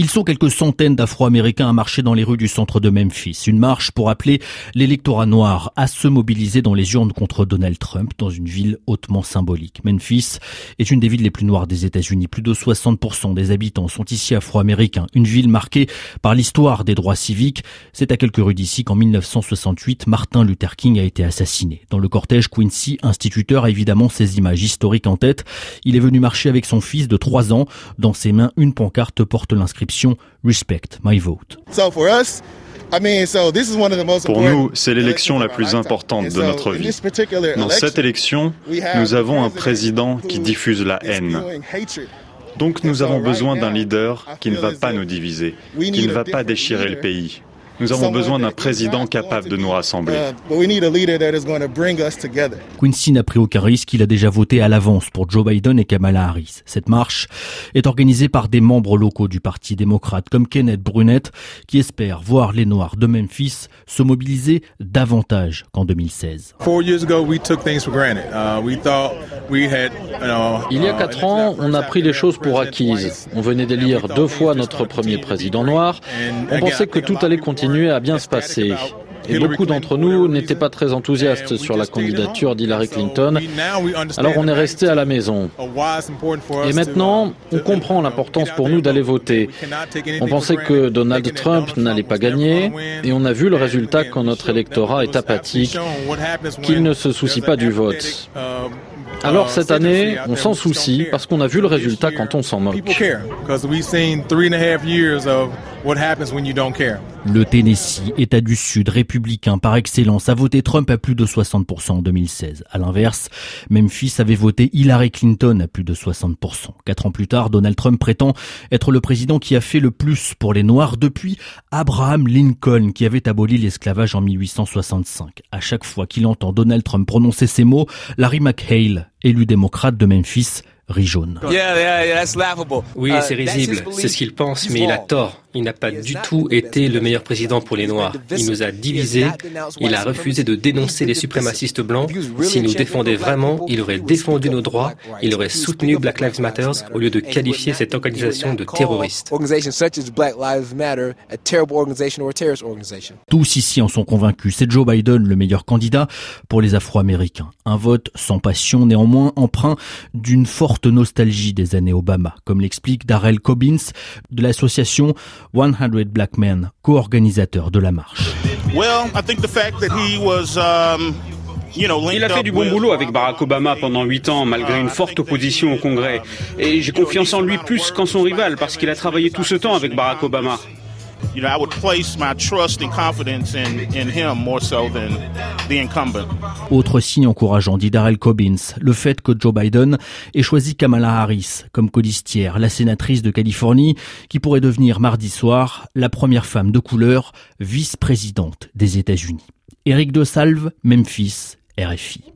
Ils sont quelques centaines d'Afro-Américains à marcher dans les rues du centre de Memphis. Une marche pour appeler l'électorat noir à se mobiliser dans les urnes contre Donald Trump dans une ville hautement symbolique. Memphis est une des villes les plus noires des États-Unis. Plus de 60% des habitants sont ici afro-américains. Une ville marquée par l'histoire des droits civiques. C'est à quelques rues d'ici qu'en 1968, Martin Luther King a été assassiné. Dans le cortège, Quincy, instituteur, a évidemment ces images historiques en tête. Il est venu marcher avec son fils de 3 ans. Dans ses mains, une pancarte porte l'inscription Respect my vote. Pour nous, c'est l'élection la plus importante de notre vie. Dans cette élection, nous avons un président qui diffuse la haine. Donc nous avons besoin d'un leader qui ne va pas nous diviser, qui ne va pas déchirer le pays. Nous avons besoin d'un président capable de nous rassembler. Quincy n'a pris aucun risque, il a déjà voté à l'avance pour Joe Biden et Kamala Harris. Cette marche est organisée par des membres locaux du Parti démocrate comme Kenneth Brunette qui espère voir les Noirs de Memphis se mobiliser davantage qu'en 2016. Il y a quatre ans, on a pris les choses pour acquises. On venait d'élire deux fois notre premier président noir. On pensait que tout allait continuer à bien se passer. Et beaucoup d'entre nous n'étaient pas très enthousiastes sur la candidature d'Hillary Clinton. Alors on est resté à la maison. Et maintenant, on comprend l'importance pour nous d'aller voter. On pensait que Donald Trump n'allait pas gagner et on a vu le résultat quand notre électorat est apathique, qu'il ne se soucie pas du vote. Alors cette année, on s'en soucie parce qu'on a vu le résultat quand on s'en moque. Le Tennessee, État du Sud, républicain par excellence, a voté Trump à plus de 60% en 2016. À l'inverse, Memphis avait voté Hillary Clinton à plus de 60%. Quatre ans plus tard, Donald Trump prétend être le président qui a fait le plus pour les Noirs depuis Abraham Lincoln, qui avait aboli l'esclavage en 1865. À chaque fois qu'il entend Donald Trump prononcer ces mots, Larry McHale, élu démocrate de Memphis, rit jaune. Oui, c'est risible, c'est ce qu'il pense, mais il a tort. Il n'a pas du tout été le meilleur président pour les Noirs. Il nous a divisés. Il a refusé de dénoncer les suprémacistes blancs. S'il nous défendait vraiment, il aurait défendu nos droits. Il aurait soutenu Black Lives Matter au lieu de qualifier cette organisation de terroriste. Tous ici en sont convaincus. C'est Joe Biden le meilleur candidat pour les Afro-Américains. Un vote sans passion, néanmoins emprunt d'une forte nostalgie des années Obama, comme l'explique Darrell Cobbins de l'association 100 Black Men, co-organisateur de la marche. Um, Il a fait du bon boulot avec Barack Obama pendant huit ans, malgré une forte opposition au Congrès. Et j'ai confiance en lui plus qu'en son rival, parce qu'il a travaillé tout ce temps avec Barack Obama. Autre signe encourageant, dit Darrell Cobbins, le fait que Joe Biden ait choisi Kamala Harris comme codistière, la sénatrice de Californie, qui pourrait devenir mardi soir la première femme de couleur vice-présidente des États-Unis. Éric de Salve, Memphis, RFI.